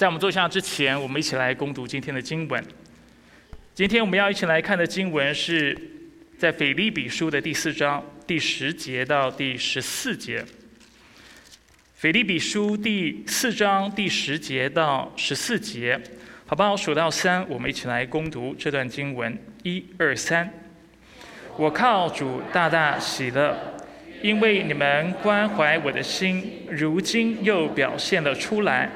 在我们坐下之前，我们一起来攻读今天的经文。今天我们要一起来看的经文是在腓立比书的第四章第十节到第十四节。腓立比书第四章第十节到十四节，好不好？数到三，我们一起来攻读这段经文。一二三，我靠主大大喜乐。因为你们关怀我的心，如今又表现了出来。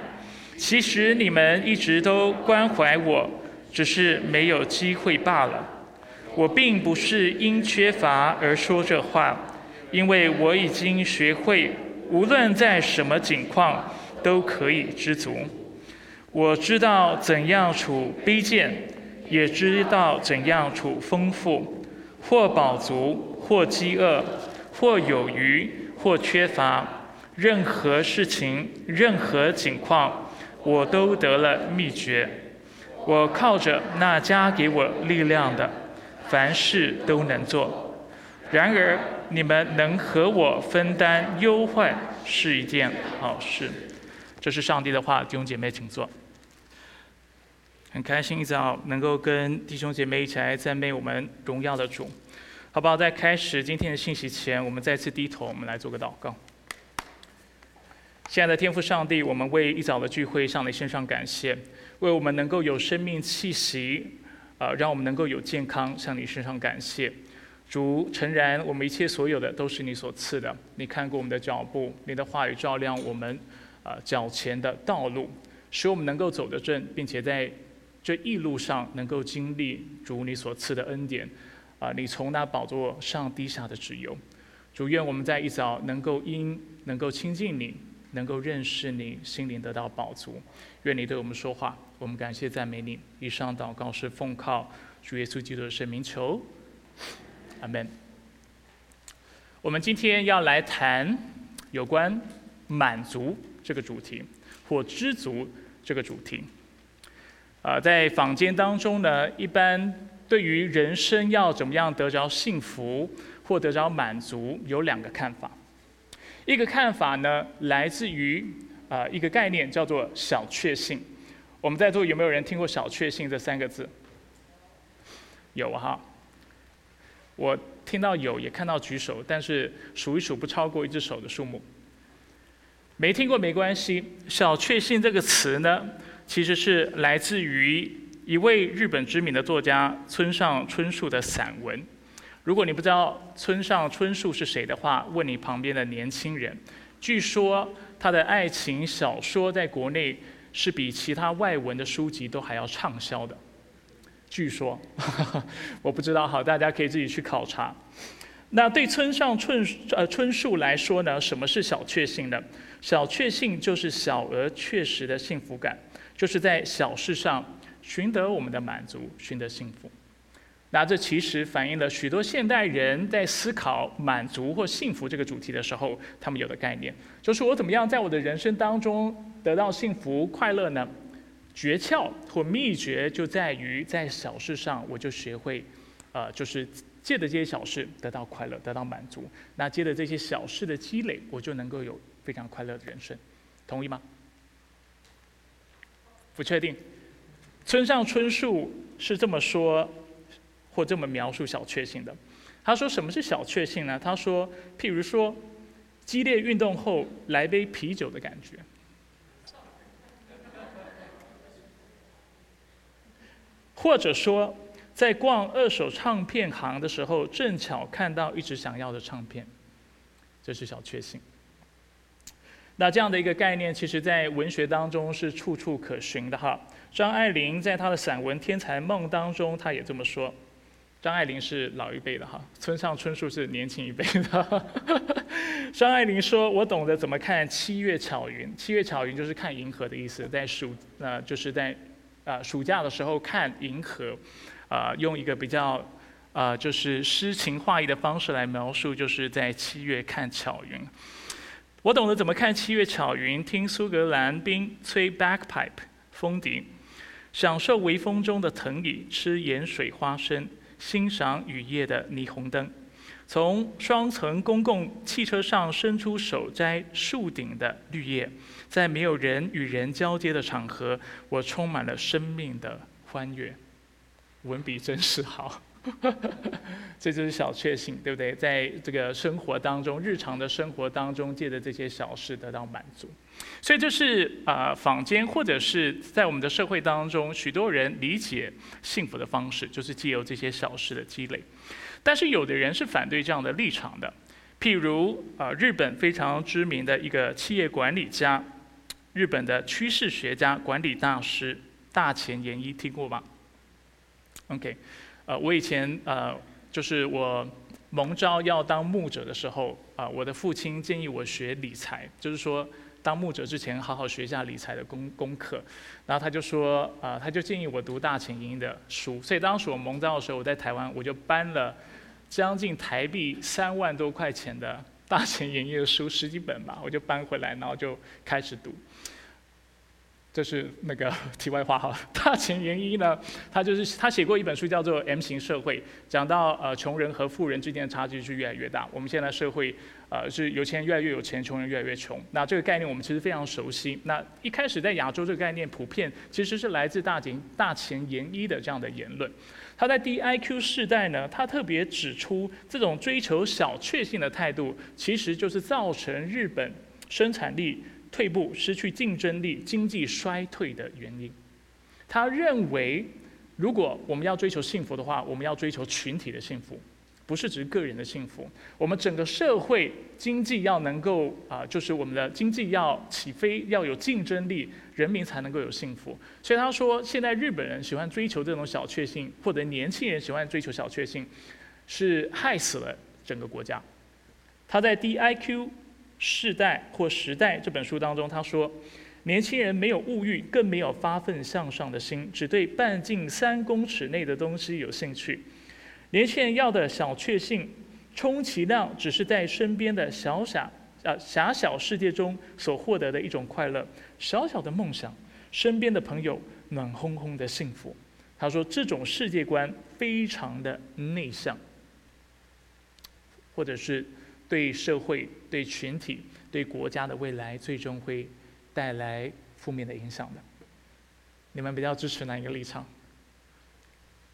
其实你们一直都关怀我，只是没有机会罢了。我并不是因缺乏而说这话，因为我已经学会，无论在什么境况都可以知足。我知道怎样处卑贱，也知道怎样处丰富，或饱足，或饥饿。或有余，或缺乏，任何事情、任何情况，我都得了秘诀。我靠着那加给我力量的，凡事都能做。然而，你们能和我分担忧患是一件好事。这是上帝的话，弟兄姐妹，请坐。很开心一早能够跟弟兄姐妹一起来赞美我们荣耀的主。好不好？在开始今天的信息前，我们再次低头，我们来做个祷告。亲爱的天父上帝，我们为一早的聚会向你献上感谢，为我们能够有生命气息，呃，让我们能够有健康，向你献上感谢。主诚然，我们一切所有的都是你所赐的。你看过我们的脚步，你的话语照亮我们，呃，脚前的道路，使我们能够走得正，并且在这一路上能够经历主你所赐的恩典。啊！你从那宝座上滴下的旨由，主愿我们在一早能够因能够亲近你，能够认识你，心灵得到宝足。愿你对我们说话，我们感谢赞美你。以上祷告是奉靠主耶稣基督的圣名求，阿门。我们今天要来谈有关满足这个主题，或知足这个主题。啊，在坊间当中呢，一般。对于人生要怎么样得着幸福或得着满足，有两个看法。一个看法呢，来自于啊一个概念叫做小确幸。我们在座有没有人听过“小确幸”这三个字？有哈。我听到有，也看到举手，但是数一数不超过一只手的数目。没听过没关系。小确幸这个词呢，其实是来自于。一位日本知名的作家村上春树的散文。如果你不知道村上春树是谁的话，问你旁边的年轻人。据说他的爱情小说在国内是比其他外文的书籍都还要畅销的。据说，我不知道，好，大家可以自己去考察。那对村上春呃春树来说呢，什么是小确幸呢？小确幸就是小而确实的幸福感，就是在小事上。寻得我们的满足，寻得幸福。那这其实反映了许多现代人在思考满足或幸福这个主题的时候，他们有的概念，就是我怎么样在我的人生当中得到幸福快乐呢？诀窍或秘诀就在于在小事上，我就学会，呃，就是借着这些小事得到快乐，得到满足。那借着这些小事的积累，我就能够有非常快乐的人生。同意吗？不确定。村上春树是这么说，或这么描述小确幸的。他说：“什么是小确幸呢？”他说：“譬如说，激烈运动后来杯啤酒的感觉，或者说，在逛二手唱片行的时候，正巧看到一直想要的唱片，这是小确幸。”那这样的一个概念，其实在文学当中是处处可寻的哈。张爱玲在她的散文《天才梦》当中，她也这么说。张爱玲是老一辈的哈，村上春树是年轻一辈的。张爱玲说：“我懂得怎么看七月巧云，七月巧云就是看银河的意思，在暑呃就是在啊暑假的时候看银河，啊用一个比较啊就是诗情画意的方式来描述，就是在七月看巧云。我懂得怎么看七月巧云，听苏格兰兵吹 bagpipe 风笛。”享受微风中的藤椅，吃盐水花生，欣赏雨夜的霓虹灯。从双层公共汽车上伸出手摘树顶的绿叶，在没有人与人交接的场合，我充满了生命的欢悦。文笔真是好。这就是小确幸，对不对？在这个生活当中，日常的生活当中，借着这些小事得到满足。所以这是啊，坊间或者是在我们的社会当中，许多人理解幸福的方式，就是借由这些小事的积累。但是有的人是反对这样的立场的，譬如啊，日本非常知名的一个企业管理家，日本的趋势学家、管理大师大前研一，听过吗？OK。呃，我以前呃，就是我蒙召要当牧者的时候，啊，我的父亲建议我学理财，就是说当牧者之前好好学一下理财的功功课。然后他就说，啊，他就建议我读大前营的书。所以当时我蒙招的时候，我在台湾，我就搬了将近台币三万多块钱的大前营的书十几本吧，我就搬回来，然后就开始读。这是那个 题外话哈，大前研一呢，他就是他写过一本书叫做《M 型社会》，讲到呃穷人和富人之间的差距是越来越大。我们现在社会呃是有钱人越来越有钱，穷人越来越穷。那这个概念我们其实非常熟悉。那一开始在亚洲这个概念普遍其实是来自大前大前研一的这样的言论。他在 DIQ 世代呢，他特别指出这种追求小确幸的态度，其实就是造成日本生产力。退步、失去竞争力、经济衰退的原因。他认为，如果我们要追求幸福的话，我们要追求群体的幸福，不是指个人的幸福。我们整个社会经济要能够啊，就是我们的经济要起飞，要有竞争力，人民才能够有幸福。所以他说，现在日本人喜欢追求这种小确幸，或者年轻人喜欢追求小确幸，是害死了整个国家。他在 DIQ。世代或时代这本书当中，他说，年轻人没有物欲，更没有发奋向上的心，只对半径三公尺内的东西有兴趣。年轻人要的小确幸，充其量只是在身边的小小啊狭小世界中所获得的一种快乐，小小的梦想，身边的朋友暖烘烘的幸福。他说，这种世界观非常的内向，或者是。对社会、对群体、对国家的未来，最终会带来负面的影响的。你们比较支持哪一个立场？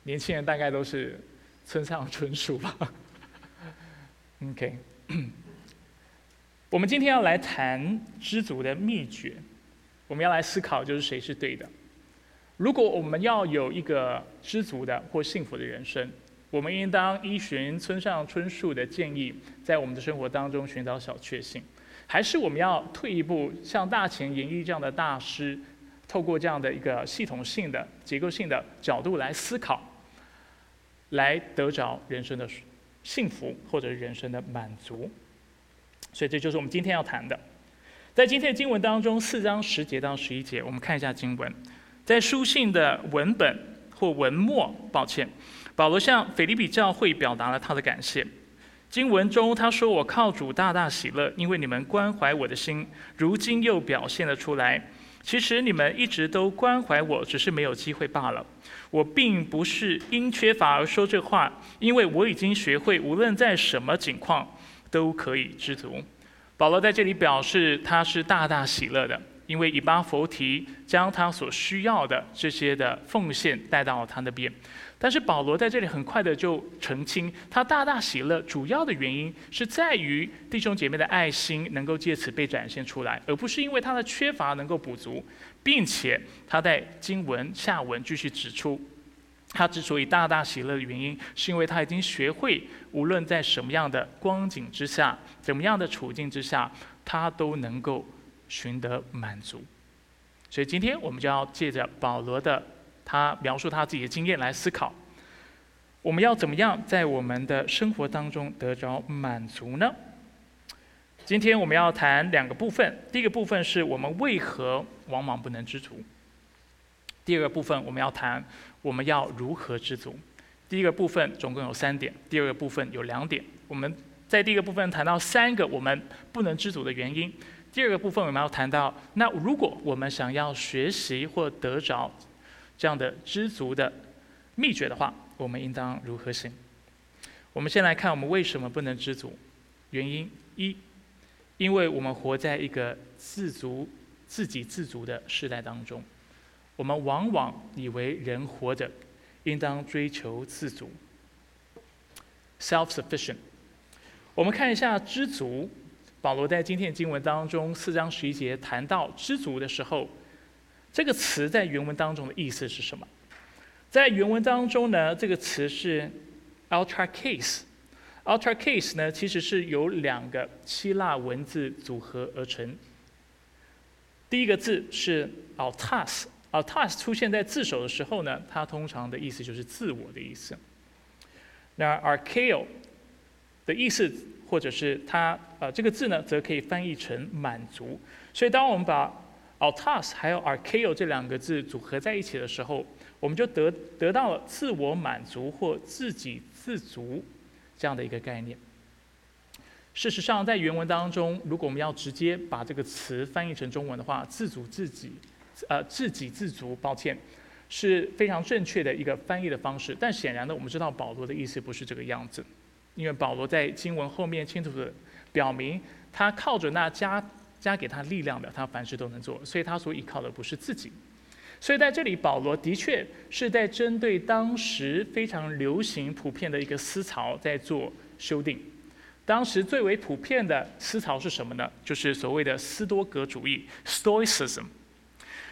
年轻人大概都是村上春树吧。OK，我们今天要来谈知足的秘诀，我们要来思考，就是谁是对的。如果我们要有一个知足的或幸福的人生。我们应当依循村上春树的建议，在我们的生活当中寻找小确幸，还是我们要退一步，像大前研一这样的大师，透过这样的一个系统性的、结构性的角度来思考，来得着人生的幸福或者人生的满足。所以这就是我们今天要谈的。在今天的经文当中，四章十节到十一节，我们看一下经文，在书信的文本或文末，抱歉。保罗向腓利比教会表达了他的感谢。经文中他说：“我靠主大大喜乐，因为你们关怀我的心，如今又表现了出来。其实你们一直都关怀我，只是没有机会罢了。我并不是因缺乏而说这话，因为我已经学会，无论在什么境况都可以知足。”保罗在这里表示他是大大喜乐的，因为以巴弗提将他所需要的这些的奉献带到他那边。但是保罗在这里很快的就澄清，他大大喜乐，主要的原因是在于弟兄姐妹的爱心能够借此被展现出来，而不是因为他的缺乏能够补足，并且他在经文下文继续指出，他之所以大大喜乐的原因，是因为他已经学会，无论在什么样的光景之下，怎么样的处境之下，他都能够寻得满足。所以今天我们就要借着保罗的。他描述他自己的经验来思考，我们要怎么样在我们的生活当中得着满足呢？今天我们要谈两个部分，第一个部分是我们为何往往不能知足；第二个部分我们要谈我们要如何知足。第一个部分总共有三点，第二个部分有两点。我们在第一个部分谈到三个我们不能知足的原因，第二个部分我们要谈到，那如果我们想要学习或得着。这样的知足的秘诀的话，我们应当如何行？我们先来看我们为什么不能知足。原因一，因为我们活在一个自足、自给自足的时代当中，我们往往以为人活着应当追求自足 （self-sufficient）。我们看一下知足。保罗在今天的经文当中四章十一节谈到知足的时候，这个词在原文当中的意思是什么？在原文当中呢，这个词是 ultra case。ultra case 呢，其实是由两个希腊文字组合而成。第一个字是 altas，altas 出现在字首的时候呢，它通常的意思就是自我的意思。那 archeo 的意思。或者是它，呃，这个字呢，则可以翻译成满足。所以，当我们把 altas 还有 archeo 这两个字组合在一起的时候，我们就得得到了自我满足或自给自足这样的一个概念。事实上，在原文当中，如果我们要直接把这个词翻译成中文的话，自主自己，呃，自给自足，抱歉，是非常正确的一个翻译的方式。但显然呢，我们知道保罗的意思不是这个样子。因为保罗在经文后面清楚的表明，他靠着那加加给他力量的，他凡事都能做，所以他所依靠的不是自己。所以在这里，保罗的确是在针对当时非常流行、普遍的一个思潮在做修订。当时最为普遍的思潮是什么呢？就是所谓的斯多格主义 （Stoicism）。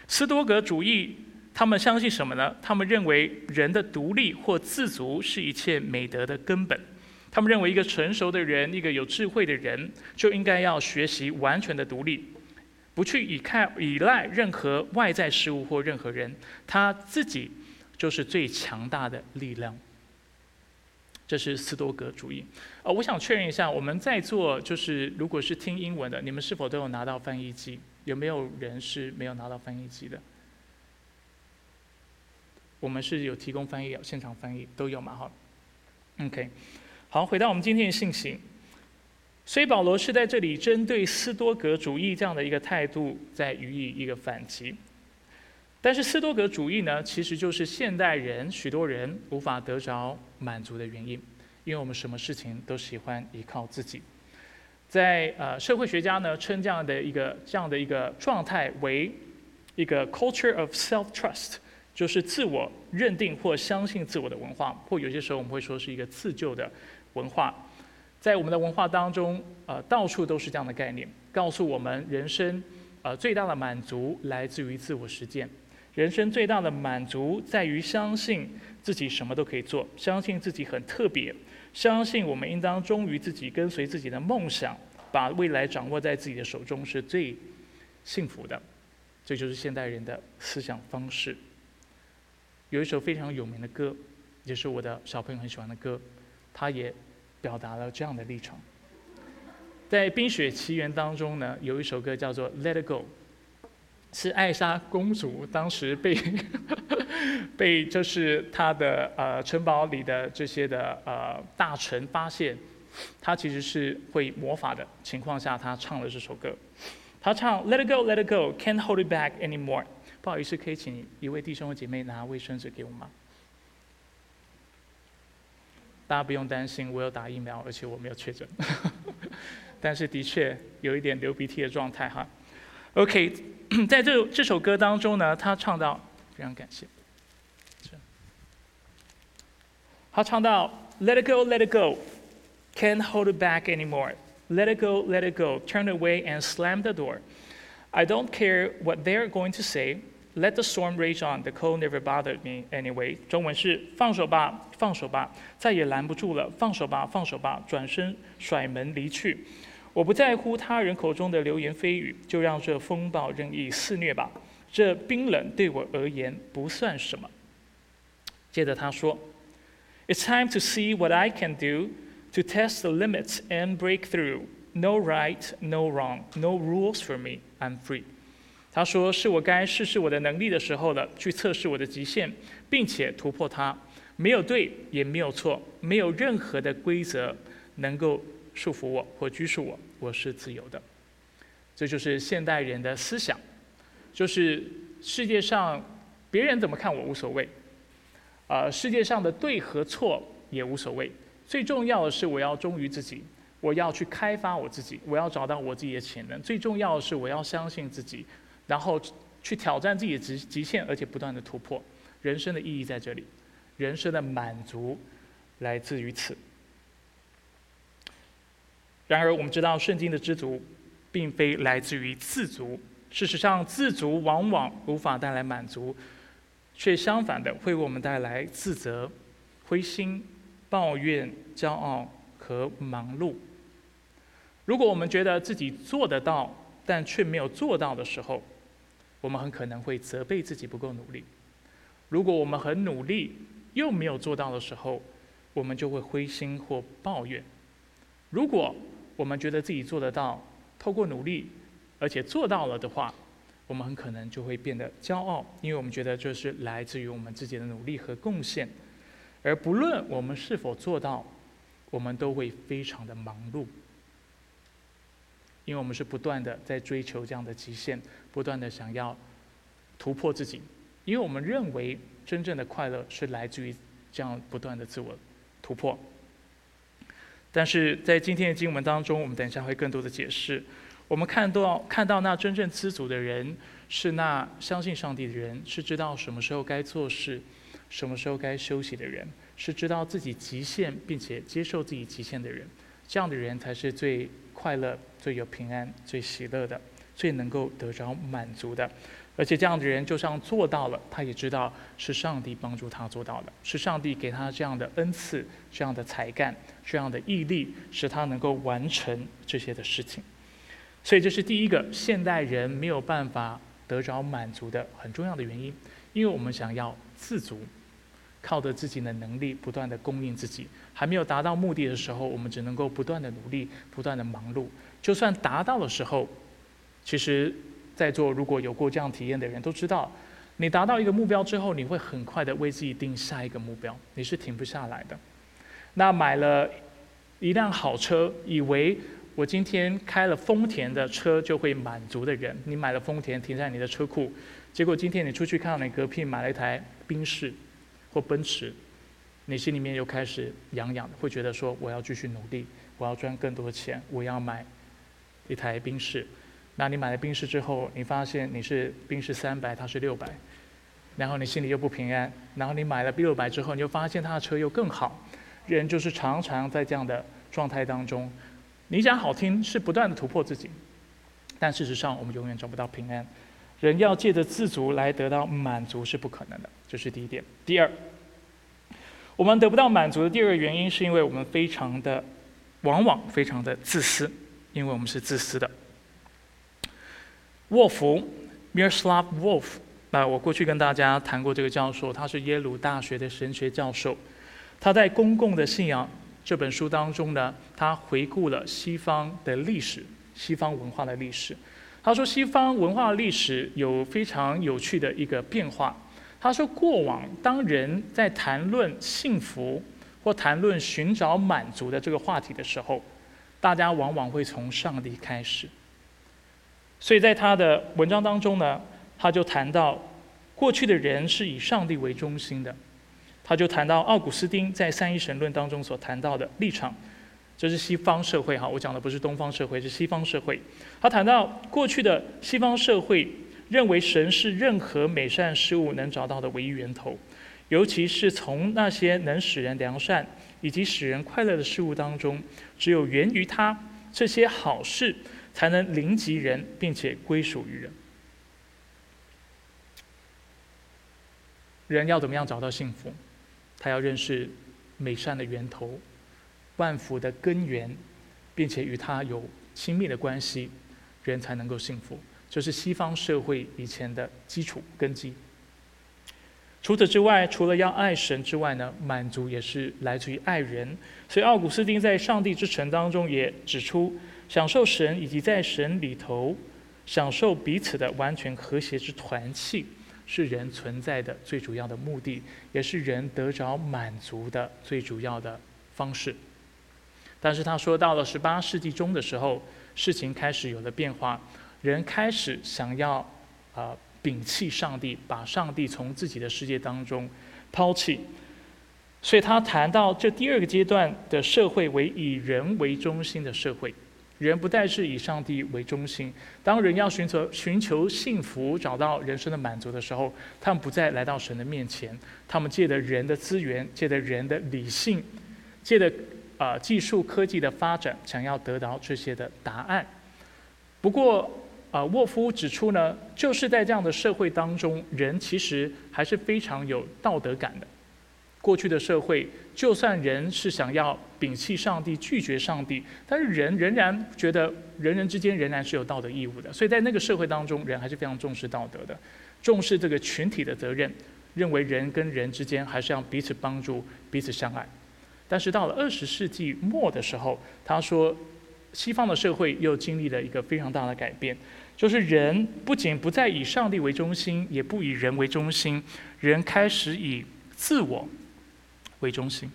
斯多格主义，他们相信什么呢？他们认为人的独立或自足是一切美德的根本。他们认为，一个成熟的人，一个有智慧的人，就应该要学习完全的独立，不去依靠、依赖任何外在事物或任何人，他自己就是最强大的力量。这是斯多格主义。呃，我想确认一下，我们在座就是如果是听英文的，你们是否都有拿到翻译机？有没有人是没有拿到翻译机的？我们是有提供翻译，有现场翻译都有嘛？哈，OK。好，回到我们今天的信息。所以保罗是在这里针对斯多格主义这样的一个态度，在予以一个反击。但是斯多格主义呢，其实就是现代人许多人无法得着满足的原因，因为我们什么事情都喜欢依靠自己。在呃社会学家呢称这样的一个这样的一个状态为一个 culture of self trust。就是自我认定或相信自我的文化，或有些时候我们会说是一个自救的文化。在我们的文化当中，呃，到处都是这样的概念，告诉我们人生，呃，最大的满足来自于自我实践。人生最大的满足在于相信自己什么都可以做，相信自己很特别，相信我们应当忠于自己，跟随自己的梦想，把未来掌握在自己的手中是最幸福的。这就是现代人的思想方式。有一首非常有名的歌，也是我的小朋友很喜欢的歌，它也表达了这样的立场。在《冰雪奇缘》当中呢，有一首歌叫做《Let It Go》，是艾莎公主当时被 被就是她的呃城堡里的这些的呃大臣发现，她其实是会魔法的情况下，她唱了这首歌。她唱《Let It Go, Let It Go, Can't Hold It Back Anymore》。不好意思，可以请一位弟兄姐妹拿卫生纸给我吗？大家不用担心，我有打疫苗，而且我没有确诊，但是的确有一点流鼻涕的状态哈。OK，在这这首歌当中呢，他唱到，非常感谢。他唱到，Let it go, let it go, can't hold it back anymore. Let it go, let it go, turn away and slam the door. I don't care what they're going to say. Let the storm rage on. The cold never bothered me anyway. 中文是放手吧，放手吧，再也拦不住了。放手吧，放手吧，转身甩门离去。我不在乎他人口中的流言蜚语，就让这风暴任意肆虐吧。这冰冷对我而言不算什么。接着他说：“It's time to see what I can do to test the limits and break through. No right, no wrong, no rules for me. I'm free. 他说：“是我该试试我的能力的时候了，去测试我的极限，并且突破它。没有对，也没有错，没有任何的规则能够束缚我或拘束我。我是自由的。这就是现代人的思想，就是世界上别人怎么看我无所谓，呃，世界上的对和错也无所谓。最重要的是我要忠于自己，我要去开发我自己，我要找到我自己的潜能。最重要的是我要相信自己，然后去挑战自己的极极限，而且不断的突破。人生的意义在这里，人生的满足来自于此。然而，我们知道圣经的知足，并非来自于自足。事实上，自足往往无法带来满足，却相反的会为我们带来自责、灰心、抱怨、骄傲和忙碌。如果我们觉得自己做得到，但却没有做到的时候，我们很可能会责备自己不够努力。如果我们很努力又没有做到的时候，我们就会灰心或抱怨。如果我们觉得自己做得到，透过努力，而且做到了的话，我们很可能就会变得骄傲，因为我们觉得这是来自于我们自己的努力和贡献。而不论我们是否做到，我们都会非常的忙碌，因为我们是不断的在追求这样的极限，不断的想要突破自己，因为我们认为真正的快乐是来自于这样不断的自我突破。但是在今天的经文当中，我们等一下会更多的解释。我们看到看到那真正知足的人，是那相信上帝的人，是知道什么时候该做事，什么时候该休息的人，是知道自己极限并且接受自己极限的人。这样的人才是最快乐、最有平安、最喜乐的，最能够得着满足的。而且这样的人，就算做到了，他也知道是上帝帮助他做到的，是上帝给他这样的恩赐、这样的才干、这样的毅力，使他能够完成这些的事情。所以这是第一个现代人没有办法得着满足的很重要的原因，因为我们想要自足，靠着自己的能力不断的供应自己，还没有达到目的的时候，我们只能够不断的努力、不断的忙碌。就算达到的时候，其实。在座如果有过这样体验的人都知道，你达到一个目标之后，你会很快的为自己定下一个目标，你是停不下来的。那买了一辆好车，以为我今天开了丰田的车就会满足的人，你买了丰田停在你的车库，结果今天你出去看到你隔壁买了一台宾士或奔驰，你心里面又开始痒痒的，会觉得说我要继续努力，我要赚更多的钱，我要买一台宾士。那你买了冰室之后，你发现你是冰室三百，它是六百，然后你心里又不平安。然后你买了六百之后，你就发现他的车又更好。人就是常常在这样的状态当中，你讲好听是不断的突破自己，但事实上我们永远找不到平安。人要借着自足来得到满足是不可能的，这是第一点。第二，我们得不到满足的第二个原因，是因为我们非常的，往往非常的自私，因为我们是自私的。沃夫 （Miroslav Wolf），那我过去跟大家谈过这个教授，他是耶鲁大学的神学教授。他在《公共的信仰》这本书当中呢，他回顾了西方的历史、西方文化的历史。他说，西方文化历史有非常有趣的一个变化。他说，过往当人在谈论幸福或谈论寻找满足的这个话题的时候，大家往往会从上帝开始。所以在他的文章当中呢，他就谈到过去的人是以上帝为中心的，他就谈到奥古斯丁在三一神论当中所谈到的立场，这是西方社会哈，我讲的不是东方社会，是西方社会。他谈到过去的西方社会认为神是任何美善事物能找到的唯一源头，尤其是从那些能使人良善以及使人快乐的事物当中，只有源于他这些好事。才能临及人，并且归属于人。人要怎么样找到幸福？他要认识美善的源头、万福的根源，并且与他有亲密的关系，人才能够幸福。这是西方社会以前的基础根基。除此之外，除了要爱神之外呢，满足也是来自于爱人。所以，奥古斯丁在《上帝之城》当中也指出。享受神以及在神里头享受彼此的完全和谐之团契，是人存在的最主要的目的，也是人得着满足的最主要的方式。但是他说，到了十八世纪中的时候，事情开始有了变化，人开始想要啊摒弃上帝，把上帝从自己的世界当中抛弃。所以他谈到这第二个阶段的社会为以人为中心的社会，人不再是以上帝为中心。当人要寻求寻求幸福、找到人生的满足的时候，他们不再来到神的面前，他们借着人的资源，借着人的理性，借着啊技术科技的发展，想要得到这些的答案。不过，啊，沃夫指出呢，就是在这样的社会当中，人其实还是非常有道德感的。过去的社会，就算人是想要摒弃上帝、拒绝上帝，但是人仍然觉得人人之间仍然是有道德义务的。所以在那个社会当中，人还是非常重视道德的，重视这个群体的责任，认为人跟人之间还是要彼此帮助、彼此相爱。但是到了二十世纪末的时候，他说。西方的社会又经历了一个非常大的改变，就是人不仅不再以上帝为中心，也不以人为中心，人开始以自我为中心。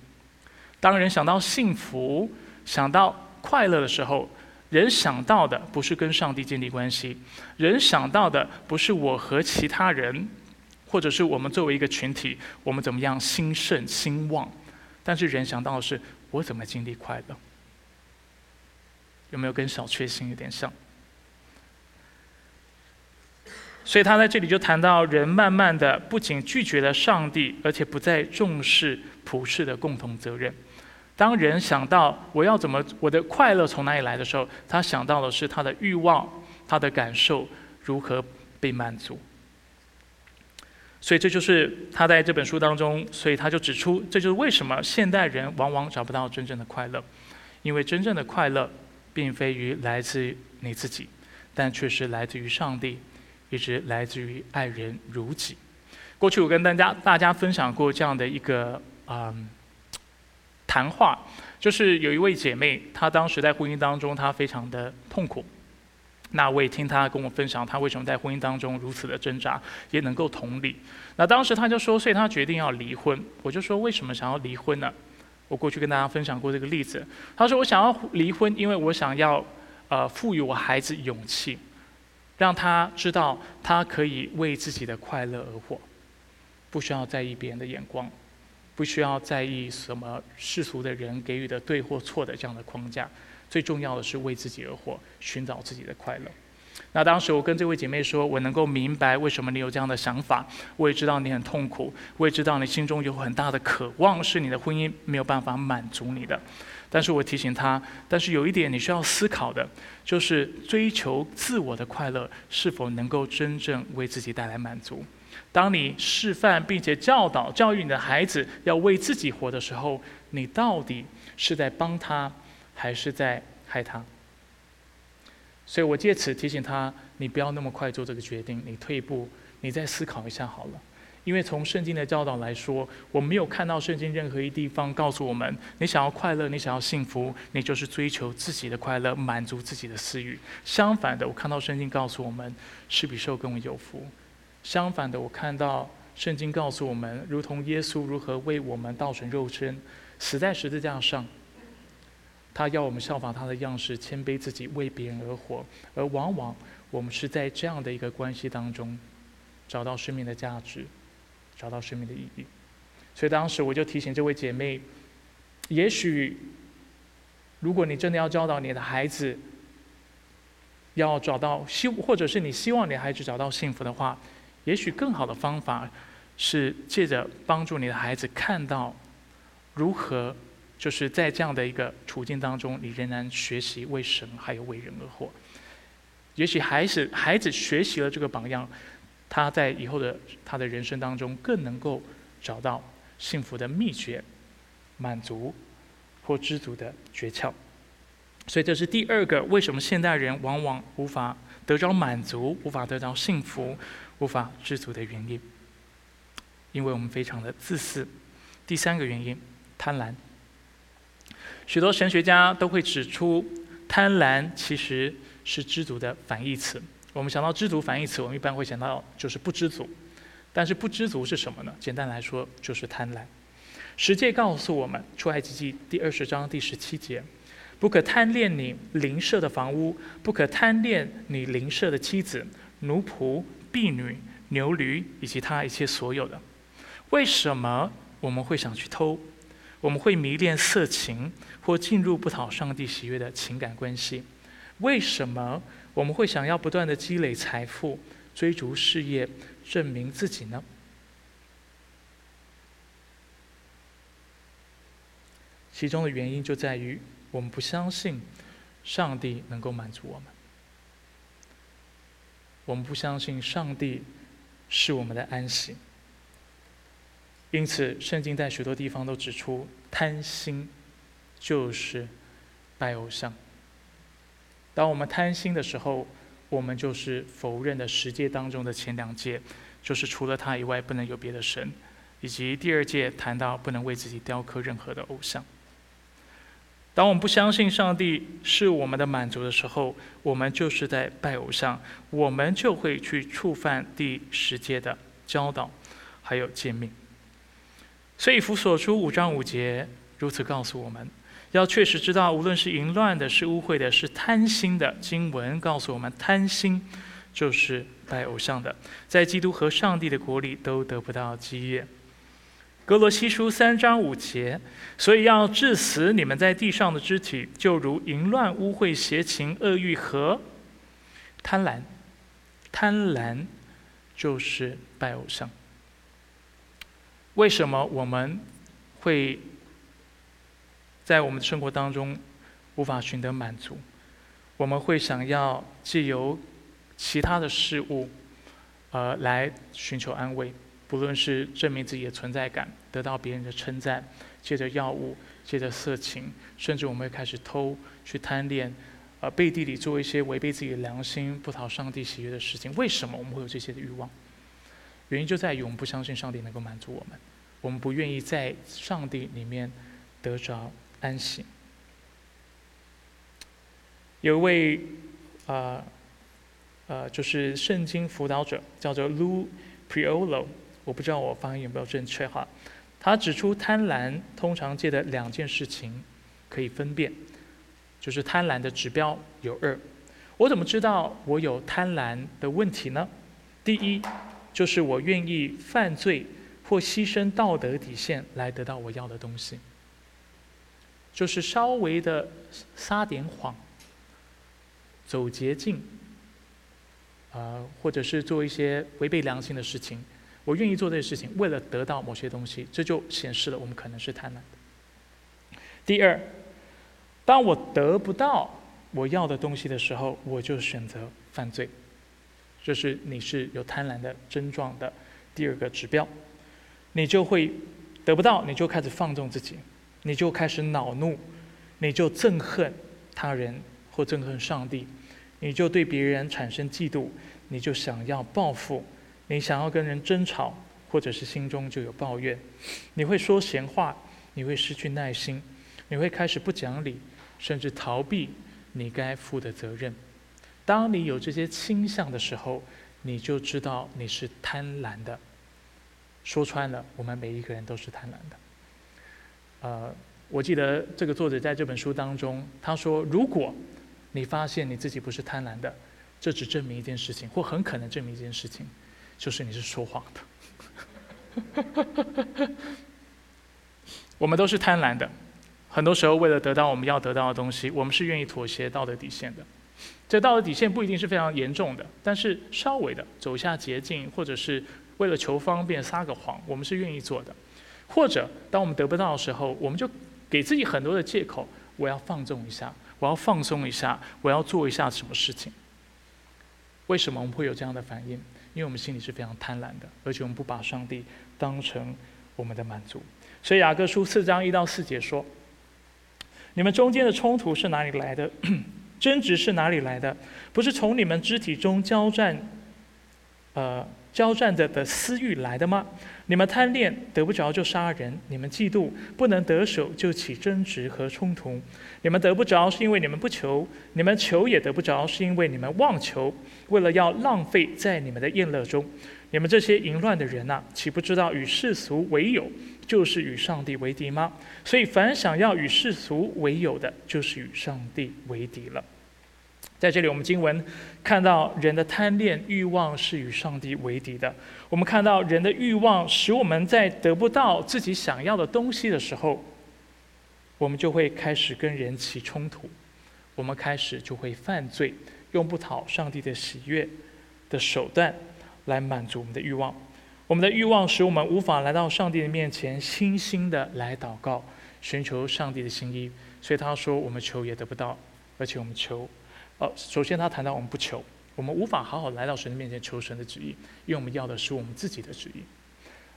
当人想到幸福、想到快乐的时候，人想到的不是跟上帝建立关系，人想到的不是我和其他人，或者是我们作为一个群体，我们怎么样兴盛兴旺，但是人想到的是我怎么经历快乐。有没有跟小确幸有点像？所以他在这里就谈到，人慢慢的不仅拒绝了上帝，而且不再重视普世的共同责任。当人想到我要怎么我的快乐从哪里来的时候，他想到的是他的欲望、他的感受如何被满足。所以这就是他在这本书当中，所以他就指出，这就是为什么现代人往往找不到真正的快乐，因为真正的快乐。并非于来自于你自己，但却是来自于上帝，一直来自于爱人如己。过去我跟大家大家分享过这样的一个嗯谈话，就是有一位姐妹，她当时在婚姻当中，她非常的痛苦。那我也听她跟我分享，她为什么在婚姻当中如此的挣扎，也能够同理。那当时她就说，所以她决定要离婚。我就说，为什么想要离婚呢？我过去跟大家分享过这个例子。他说：“我想要离婚，因为我想要，呃，赋予我孩子勇气，让他知道他可以为自己的快乐而活，不需要在意别人的眼光，不需要在意什么世俗的人给予的对或错的这样的框架。最重要的是为自己而活，寻找自己的快乐。”那当时我跟这位姐妹说，我能够明白为什么你有这样的想法，我也知道你很痛苦，我也知道你心中有很大的渴望，是你的婚姻没有办法满足你的。但是我提醒她，但是有一点你需要思考的，就是追求自我的快乐是否能够真正为自己带来满足。当你示范并且教导、教育你的孩子要为自己活的时候，你到底是在帮他，还是在害他？所以我借此提醒他：你不要那么快做这个决定，你退一步，你再思考一下好了。因为从圣经的教导来说，我没有看到圣经任何一地方告诉我们：你想要快乐，你想要幸福，你就是追求自己的快乐，满足自己的私欲。相反的，我看到圣经告诉我们：是比受更为有福。相反的，我看到圣经告诉我们：如同耶稣如何为我们道成肉身，死在十字架上。他要我们效仿他的样式，谦卑自己，为别人而活。而往往我们是在这样的一个关系当中，找到生命的价值，找到生命的意义。所以当时我就提醒这位姐妹：，也许，如果你真的要教导你的孩子，要找到希，或者是你希望你的孩子找到幸福的话，也许更好的方法是借着帮助你的孩子看到如何。就是在这样的一个处境当中，你仍然学习为神还有为人而活。也许孩子孩子学习了这个榜样，他在以后的他的人生当中更能够找到幸福的秘诀、满足或知足的诀窍。所以这是第二个为什么现代人往往无法得着满足、无法得到幸福、无法知足的原因。因为我们非常的自私。第三个原因，贪婪。许多神学家都会指出，贪婪其实是知足的反义词。我们想到知足反义词，我们一般会想到就是不知足。但是不知足是什么呢？简单来说，就是贪婪。十诫告诉我们，《出埃及记》第二十章第十七节：不可贪恋你邻舍的房屋，不可贪恋你邻舍的妻子、奴仆、婢女、牛驴以及他一切所有的。为什么我们会想去偷？我们会迷恋色情，或进入不讨上帝喜悦的情感关系？为什么我们会想要不断的积累财富、追逐事业、证明自己呢？其中的原因就在于我们不相信上帝能够满足我们，我们不相信上帝是我们的安息。因此，圣经在许多地方都指出，贪心就是拜偶像。当我们贪心的时候，我们就是否认的十诫当中的前两诫，就是除了他以外不能有别的神，以及第二诫谈到不能为自己雕刻任何的偶像。当我们不相信上帝是我们的满足的时候，我们就是在拜偶像，我们就会去触犯第十诫的教导，还有诫命。所以，弗所书五章五节如此告诉我们：要确实知道，无论是淫乱的、是污秽的、是贪心的，经文告诉我们，贪心就是拜偶像的，在基督和上帝的国里都得不到基业。格罗西书三章五节，所以要致死你们在地上的肢体，就如淫乱、污秽、邪情、恶欲和贪婪。贪婪就是拜偶像。为什么我们会在我们的生活当中无法寻得满足？我们会想要借由其他的事物，呃，来寻求安慰，不论是证明自己的存在感，得到别人的称赞，借着药物，借着色情，甚至我们会开始偷，去贪恋，呃，背地里做一些违背自己的良心、不讨上帝喜悦的事情。为什么我们会有这些的欲望？原因就在于我们不相信上帝能够满足我们，我们不愿意在上帝里面得着安息。有一位啊呃，就是圣经辅导者，叫做 Lou Priolo，我不知道我发音有没有正确哈。他指出贪婪通常借的两件事情可以分辨，就是贪婪的指标有二。我怎么知道我有贪婪的问题呢？第一。就是我愿意犯罪或牺牲道德底线来得到我要的东西，就是稍微的撒点谎、走捷径，啊，或者是做一些违背良心的事情，我愿意做这些事情，为了得到某些东西，这就显示了我们可能是贪婪的。第二，当我得不到我要的东西的时候，我就选择犯罪。这是你是有贪婪的症状的第二个指标，你就会得不到，你就开始放纵自己，你就开始恼怒，你就憎恨他人或憎恨上帝，你就对别人产生嫉妒，你就想要报复，你想要跟人争吵，或者是心中就有抱怨，你会说闲话，你会失去耐心，你会开始不讲理，甚至逃避你该负的责任。当你有这些倾向的时候，你就知道你是贪婪的。说穿了，我们每一个人都是贪婪的。呃，我记得这个作者在这本书当中，他说：“如果你发现你自己不是贪婪的，这只证明一件事情，或很可能证明一件事情，就是你是说谎的。我们都是贪婪的，很多时候为了得到我们要得到的东西，我们是愿意妥协道德底线的。”这道德底线不一定是非常严重的，但是稍微的走下捷径，或者是为了求方便撒个谎，我们是愿意做的。或者当我们得不到的时候，我们就给自己很多的借口，我要放纵一下，我要放松一下，我要做一下什么事情。为什么我们会有这样的反应？因为我们心里是非常贪婪的，而且我们不把上帝当成我们的满足。所以雅各书四章一到四节说：“你们中间的冲突是哪里来的？”争执是哪里来的？不是从你们肢体中交战，呃，交战的的私欲来的吗？你们贪恋得不着就杀人，你们嫉妒不能得手就起争执和冲突。你们得不着是因为你们不求，你们求也得不着是因为你们妄求，为了要浪费在你们的宴乐中。你们这些淫乱的人呐，岂不知道与世俗为友，就是与上帝为敌吗？所以凡想要与世俗为友的，就是与上帝为敌了。在这里，我们经文看到人的贪恋欲望是与上帝为敌的。我们看到人的欲望使我们在得不到自己想要的东西的时候，我们就会开始跟人起冲突，我们开始就会犯罪，用不讨上帝的喜悦的手段来满足我们的欲望。我们的欲望使我们无法来到上帝的面前，心心的来祷告，寻求上帝的心意。所以他说，我们求也得不到，而且我们求，呃，首先他谈到我们不求，我们无法好好来到神的面前求神的旨意，因为我们要的是我们自己的旨意，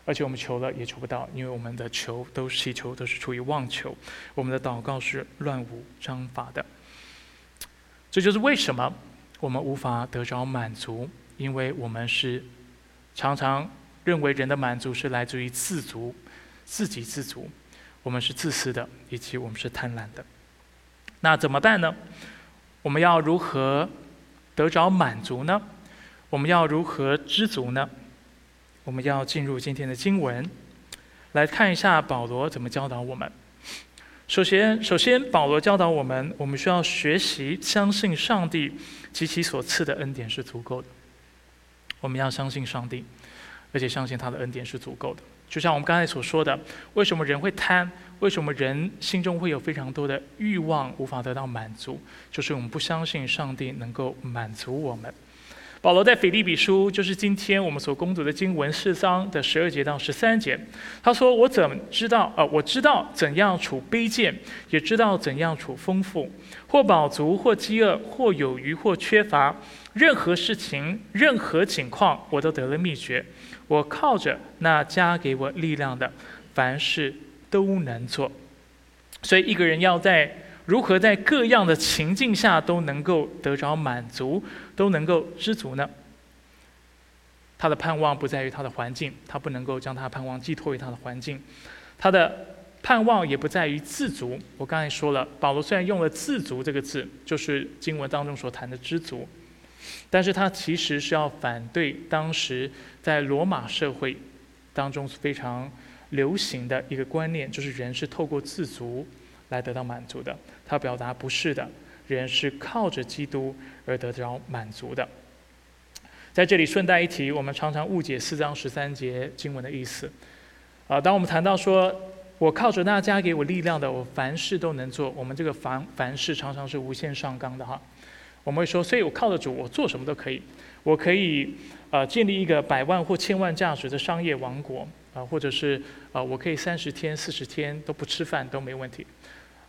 而且我们求了也求不到，因为我们的求都祈求都是出于妄求，我们的祷告是乱无章法的。这就是为什么我们无法得着满足，因为我们是常常。认为人的满足是来自于自足、自给自足，我们是自私的，以及我们是贪婪的。那怎么办呢？我们要如何得着满足呢？我们要如何知足呢？我们要进入今天的经文，来看一下保罗怎么教导我们。首先，首先保罗教导我们，我们需要学习相信上帝及其所赐的恩典是足够的。我们要相信上帝。而且相信他的恩典是足够的，就像我们刚才所说的，为什么人会贪？为什么人心中会有非常多的欲望无法得到满足？就是我们不相信上帝能够满足我们。保罗在腓立比书，就是今天我们所攻读的经文四章的十二节到十三节，他说：“我怎么知道？呃，我知道怎样处卑贱，也知道怎样处丰富，或饱足，或饥饿，或有余，或缺乏。任何事情，任何情况，我都得了秘诀。”我靠着那加给我力量的，凡事都能做。所以一个人要在如何在各样的情境下都能够得着满足，都能够知足呢？他的盼望不在于他的环境，他不能够将他的盼望寄托于他的环境。他的盼望也不在于自足。我刚才说了，保罗虽然用了“自足”这个字，就是经文当中所谈的知足。但是他其实是要反对当时在罗马社会当中非常流行的一个观念，就是人是透过自足来得到满足的。他表达不是的，人是靠着基督而得到满足的。在这里顺带一提，我们常常误解四章十三节经文的意思。啊，当我们谈到说我靠着那加给我力量的，我凡事都能做，我们这个凡凡事常常是无限上纲的哈。我们会说，所以我靠得住，我做什么都可以。我可以呃建立一个百万或千万价值的商业王国啊，或者是啊，我可以三十天、四十天都不吃饭都没问题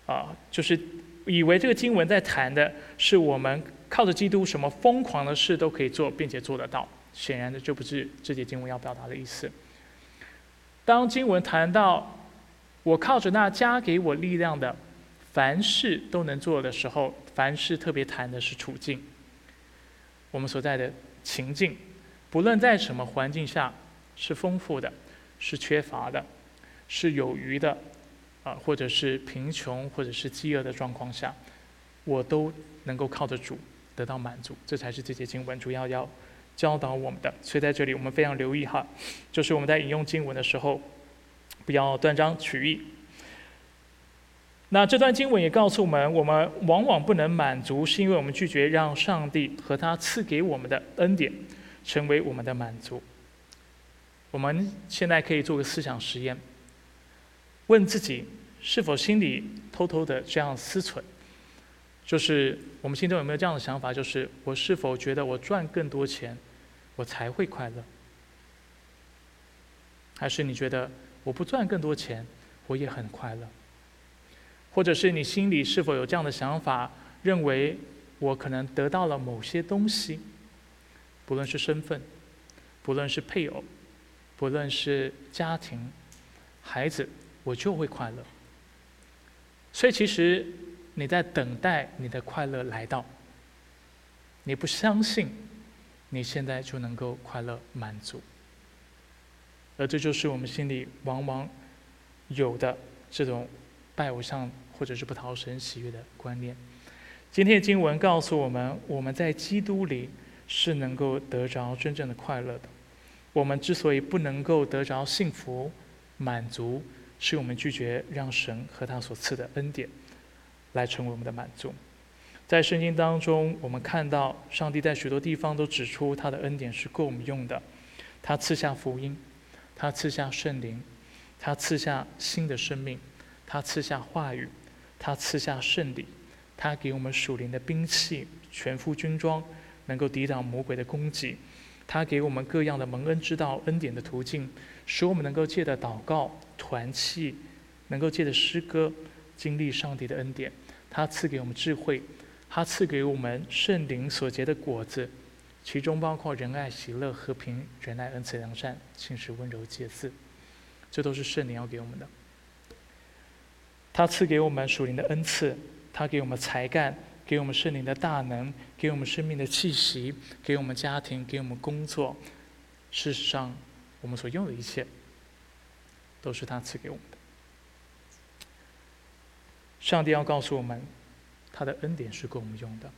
啊。就是以为这个经文在谈的是我们靠着基督什么疯狂的事都可以做，并且做得到。显然的，这不是这节经文要表达的意思。当经文谈到我靠着那加给我力量的。凡事都能做的时候，凡事特别谈的是处境。我们所在的情境，不论在什么环境下，是丰富的，是缺乏的，是有余的，啊，或者是贫穷，或者是饥饿的状况下，我都能够靠得住，得到满足。这才是这节经文主要要教导我们的。所以在这里，我们非常留意哈，就是我们在引用经文的时候，不要断章取义。那这段经文也告诉我们，我们往往不能满足，是因为我们拒绝让上帝和他赐给我们的恩典成为我们的满足。我们现在可以做个思想实验，问自己是否心里偷偷的这样思忖：就是我们心中有没有这样的想法？就是我是否觉得我赚更多钱，我才会快乐？还是你觉得我不赚更多钱，我也很快乐？或者是你心里是否有这样的想法，认为我可能得到了某些东西，不论是身份，不论是配偶，不论是家庭、孩子，我就会快乐。所以其实你在等待你的快乐来到，你不相信你现在就能够快乐满足，而这就是我们心里往往有的这种拜偶像。或者是不讨神喜悦的观念。今天的经文告诉我们，我们在基督里是能够得着真正的快乐的。我们之所以不能够得着幸福、满足，是我们拒绝让神和他所赐的恩典来成为我们的满足。在圣经当中，我们看到上帝在许多地方都指出他的恩典是够我们用的。他赐下福音，他赐下圣灵，他赐下新的生命，他赐下话语。他赐下圣礼，他给我们属灵的兵器，全副军装，能够抵挡魔鬼的攻击。他给我们各样的蒙恩之道、恩典的途径，使我们能够借着祷告、团契，能够借着诗歌，经历上帝的恩典。他赐给我们智慧，他赐给我们圣灵所结的果子，其中包括仁爱、喜乐、和平、仁爱、恩慈、良善、信实、温柔、节制，这都是圣灵要给我们的。他赐给我们属灵的恩赐，他给我们才干，给我们圣灵的大能，给我们生命的气息，给我们家庭，给我们工作。事实上，我们所用的一切，都是他赐给我们的。上帝要告诉我们，他的恩典是够我们用的，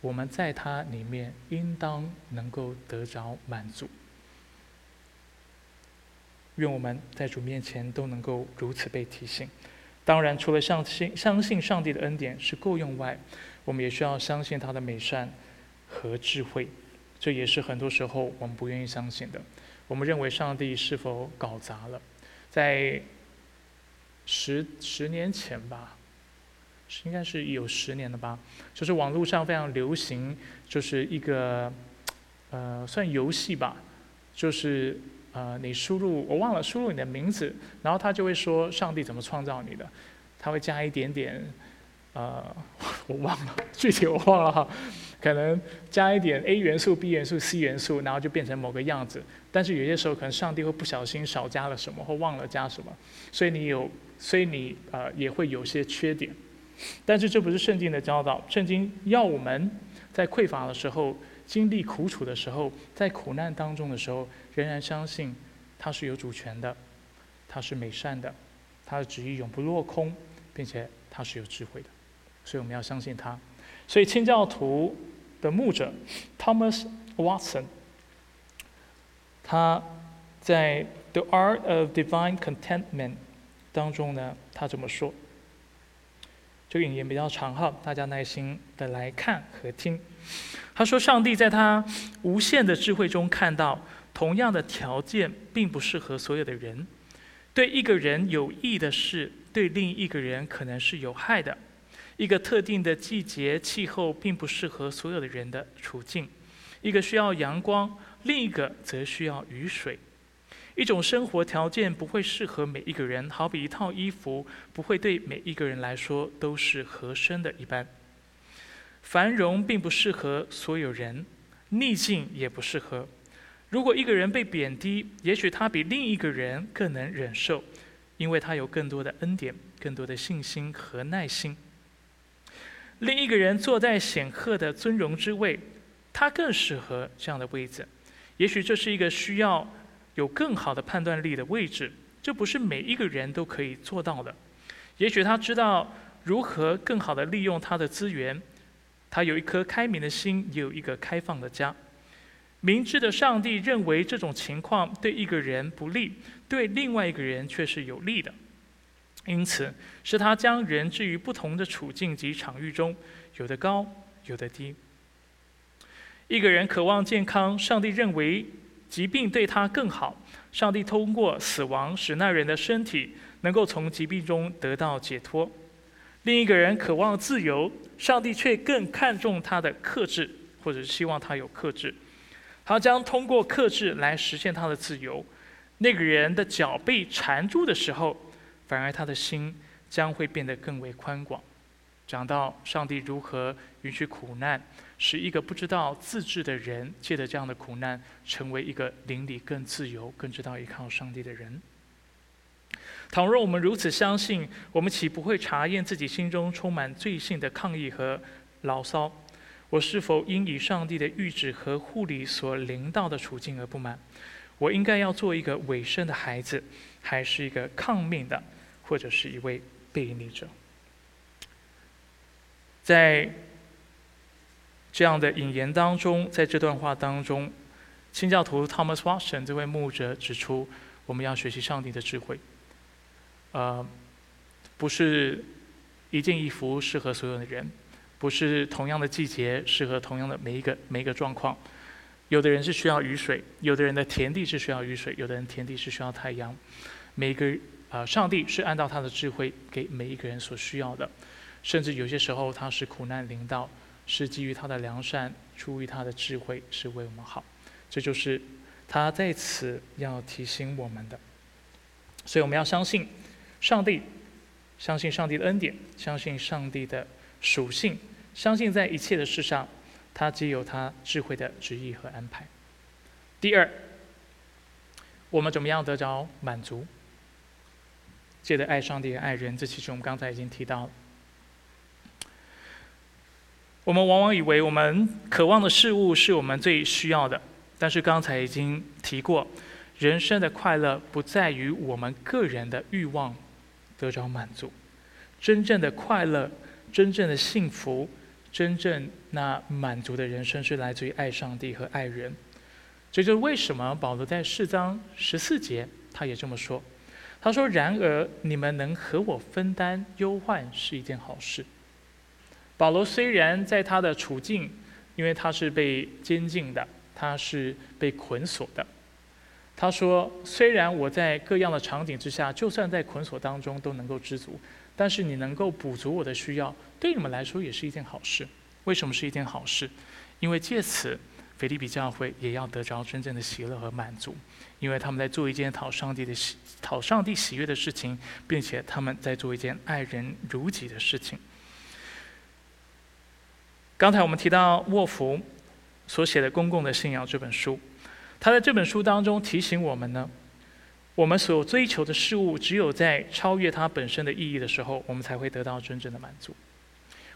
我们在他里面应当能够得着满足。愿我们在主面前都能够如此被提醒。当然，除了相信相信上帝的恩典是够用外，我们也需要相信他的美善和智慧。这也是很多时候我们不愿意相信的。我们认为上帝是否搞砸了？在十十年前吧，应该是有十年了吧。就是网络上非常流行，就是一个呃，算游戏吧，就是。呃，你输入我忘了输入你的名字，然后他就会说上帝怎么创造你的，他会加一点点，呃，我忘了 具体我忘了哈，可能加一点 A 元素、B 元素、C 元素，然后就变成某个样子。但是有些时候可能上帝会不小心少加了什么或忘了加什么，所以你有，所以你呃也会有些缺点。但是这不是圣经的教导，圣经要我们在匮乏的时候。经历苦楚的时候，在苦难当中的时候，仍然相信他是有主权的，他是美善的，他的旨意永不落空，并且他是有智慧的，所以我们要相信他。所以清教徒的牧者 Thomas Watson，他在《The Art of Divine Contentment》当中呢，他怎么说？这个引言比较长哈，大家耐心的来看和听。他说：“上帝在他无限的智慧中看到，同样的条件并不适合所有的人。对一个人有益的事，对另一个人可能是有害的。一个特定的季节气候并不适合所有的人的处境。一个需要阳光，另一个则需要雨水。一种生活条件不会适合每一个人，好比一套衣服不会对每一个人来说都是合身的一般。”繁荣并不适合所有人，逆境也不适合。如果一个人被贬低，也许他比另一个人更能忍受，因为他有更多的恩典、更多的信心和耐心。另一个人坐在显赫的尊荣之位，他更适合这样的位置。也许这是一个需要有更好的判断力的位置，这不是每一个人都可以做到的。也许他知道如何更好的利用他的资源。他有一颗开明的心，也有一个开放的家。明知的上帝认为这种情况对一个人不利，对另外一个人却是有利的。因此，是他将人置于不同的处境及场域中，有的高，有的低。一个人渴望健康，上帝认为疾病对他更好。上帝通过死亡使那人的身体能够从疾病中得到解脱。另一个人渴望自由，上帝却更看重他的克制，或者希望他有克制。他将通过克制来实现他的自由。那个人的脚被缠住的时候，反而他的心将会变得更为宽广。讲到上帝如何允许苦难，使一个不知道自制的人借着这样的苦难，成为一个灵里更自由、更知道依靠上帝的人。倘若我们如此相信，我们岂不会查验自己心中充满罪性的抗议和牢骚？我是否因以上帝的谕旨和护理所临到的处境而不满？我应该要做一个委身的孩子，还是一个抗命的，或者是一位背逆者？在这样的引言当中，在这段话当中，清教徒 Thomas Watson 这位牧者指出，我们要学习上帝的智慧。呃，不是一件衣服适合所有的人，不是同样的季节适合同样的每一个每一个状况。有的人是需要雨水，有的人的田地是需要雨水，有的人田地是需要太阳。每一个啊，上帝是按照他的智慧给每一个人所需要的，甚至有些时候他是苦难临到，是基于他的良善，出于他的智慧，是为我们好。这就是他在此要提醒我们的。所以我们要相信上帝，相信上帝的恩典，相信上帝的属性，相信在一切的事上，他既有他智慧的旨意和安排。第二，我们怎么样得着满足？借着爱上帝、爱人，这其实我们刚才已经提到了。我们往往以为我们渴望的事物是我们最需要的，但是刚才已经提过。人生的快乐不在于我们个人的欲望得着满足，真正的快乐、真正的幸福、真正那满足的人生是来自于爱上帝和爱人。这就是为什么保罗在四章十四节他也这么说：“他说，然而你们能和我分担忧患是一件好事。”保罗虽然在他的处境，因为他是被监禁的，他是被捆锁的。他说：“虽然我在各样的场景之下，就算在捆锁当中都能够知足，但是你能够补足我的需要，对你们来说也是一件好事。为什么是一件好事？因为借此，腓利比教会也要得着真正的喜乐和满足，因为他们在做一件讨上帝的喜、讨上帝喜悦的事情，并且他们在做一件爱人如己的事情。刚才我们提到沃福所写的《公共的信仰》这本书。”他在这本书当中提醒我们呢，我们所追求的事物，只有在超越它本身的意义的时候，我们才会得到真正的满足。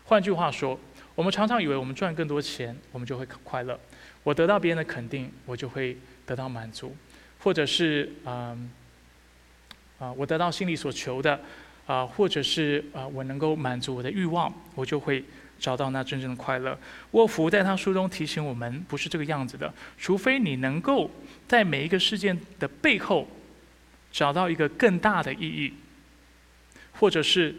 换句话说，我们常常以为我们赚更多钱，我们就会快乐；我得到别人的肯定，我就会得到满足；或者是啊啊，我得到心里所求的啊，或者是啊，我能够满足我的欲望，我就会。找到那真正的快乐。沃夫在他书中提醒我们，不是这个样子的。除非你能够在每一个事件的背后找到一个更大的意义，或者是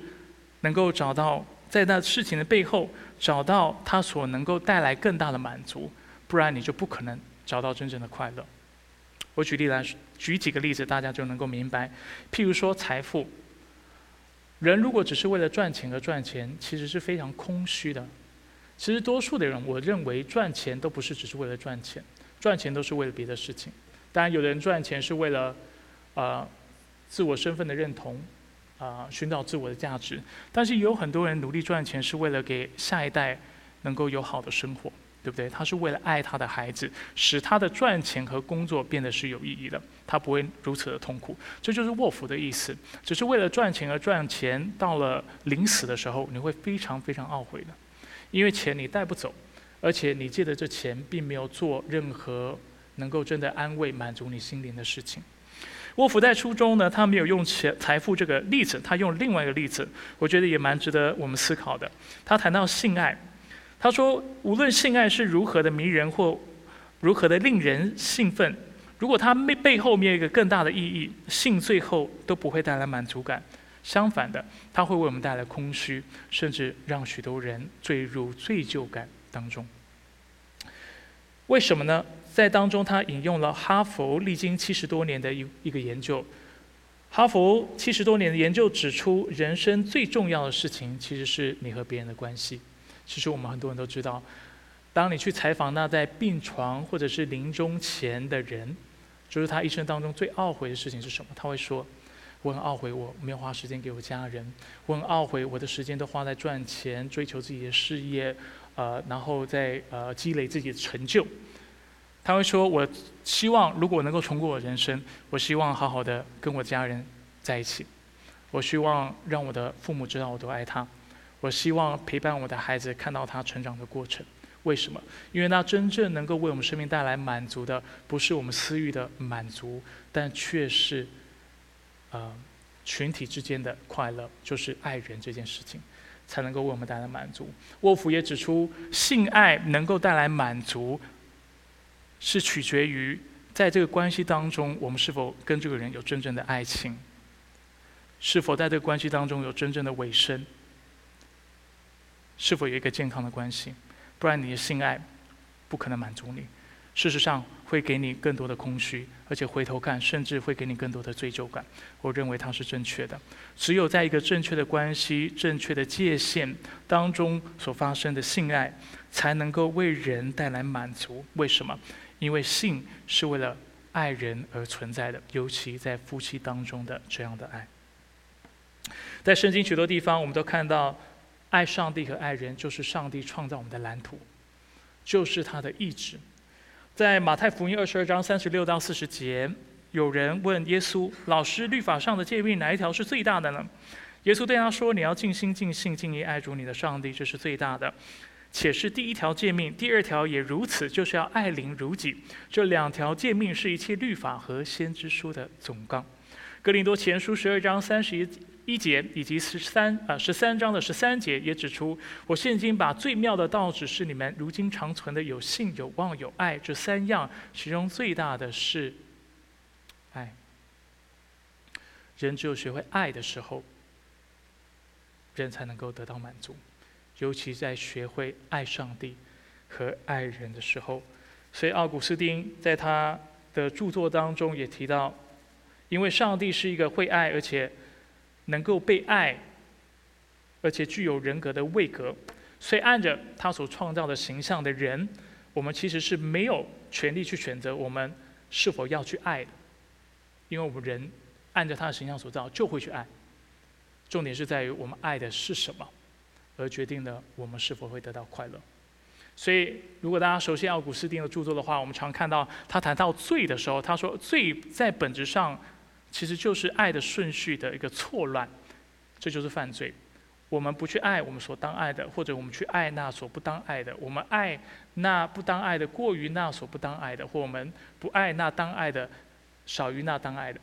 能够找到在那事情的背后找到它所能够带来更大的满足，不然你就不可能找到真正的快乐。我举例来举几个例子，大家就能够明白。譬如说财富。人如果只是为了赚钱而赚钱，其实是非常空虚的。其实多数的人，我认为赚钱都不是只是为了赚钱，赚钱都是为了别的事情。当然，有的人赚钱是为了，啊，自我身份的认同，啊，寻找自我的价值。但是有很多人努力赚钱是为了给下一代能够有好的生活。对不对？他是为了爱他的孩子，使他的赚钱和工作变得是有意义的，他不会如此的痛苦。这就是卧福的意思，只是为了赚钱而赚钱，到了临死的时候，你会非常非常懊悔的，因为钱你带不走，而且你借的这钱并没有做任何能够真的安慰、满足你心灵的事情。卧夫在书中呢，他没有用钱财富这个例子，他用另外一个例子，我觉得也蛮值得我们思考的。他谈到性爱。他说：“无论性爱是如何的迷人或如何的令人兴奋，如果它背背后面有一个更大的意义，性最后都不会带来满足感。相反的，它会为我们带来空虚，甚至让许多人坠入罪疚感当中。为什么呢？在当中，他引用了哈佛历经七十多年的一一个研究。哈佛七十多年的研究指出，人生最重要的事情其实是你和别人的关系。”其实我们很多人都知道，当你去采访那在病床或者是临终前的人，就是他一生当中最懊悔的事情是什么？他会说：“我很懊悔，我没有花时间给我家人；我很懊悔，我的时间都花在赚钱、追求自己的事业，呃，然后在呃积累自己的成就。”他会说：“我希望如果能够重过我人生，我希望好好的跟我家人在一起，我希望让我的父母知道我都爱他。”我希望陪伴我的孩子看到他成长的过程。为什么？因为那真正能够为我们生命带来满足的，不是我们私欲的满足，但却是，呃，群体之间的快乐，就是爱人这件事情，才能够为我们带来满足。沃夫也指出，性爱能够带来满足，是取决于在这个关系当中，我们是否跟这个人有真正的爱情，是否在这个关系当中有真正的尾声。是否有一个健康的关系？不然你的性爱不可能满足你。事实上，会给你更多的空虚，而且回头看，甚至会给你更多的罪疚感。我认为它是正确的。只有在一个正确的关系、正确的界限当中所发生的性爱，才能够为人带来满足。为什么？因为性是为了爱人而存在的，尤其在夫妻当中的这样的爱。在圣经许多地方，我们都看到，爱上帝和爱人就是上帝创造我们的蓝图，就是他的意志。在马太福音二十二章三十六到四十节，有人问耶稣：“老师，律法上的诫命哪一条是最大的呢？”耶稣对他说：“你要尽心、尽性、尽意爱主你的上帝，这是最大的，且是第一条诫命。第二条也如此，就是要爱邻如己。这两条诫命是一切律法和先知书的总纲。”格林多前书十二章三十一。一节以及十三啊十三章的十三节也指出，我现今把最妙的道指示你们，如今长存的有信、有望、有爱这三样，其中最大的是爱。人只有学会爱的时候，人才能够得到满足，尤其在学会爱上帝和爱人的时候。所以奥古斯丁在他的著作当中也提到，因为上帝是一个会爱而且。能够被爱，而且具有人格的位格，所以按着他所创造的形象的人，我们其实是没有权利去选择我们是否要去爱的，因为我们人按照他的形象所造就会去爱。重点是在于我们爱的是什么，而决定了我们是否会得到快乐。所以，如果大家熟悉奥古斯丁的著作的话，我们常看到他谈到罪的时候，他说罪在本质上。其实就是爱的顺序的一个错乱，这就是犯罪。我们不去爱我们所当爱的，或者我们去爱那所不当爱的；我们爱那不当爱的过于那所不当爱的，或我们不爱那当爱的少于那当爱的。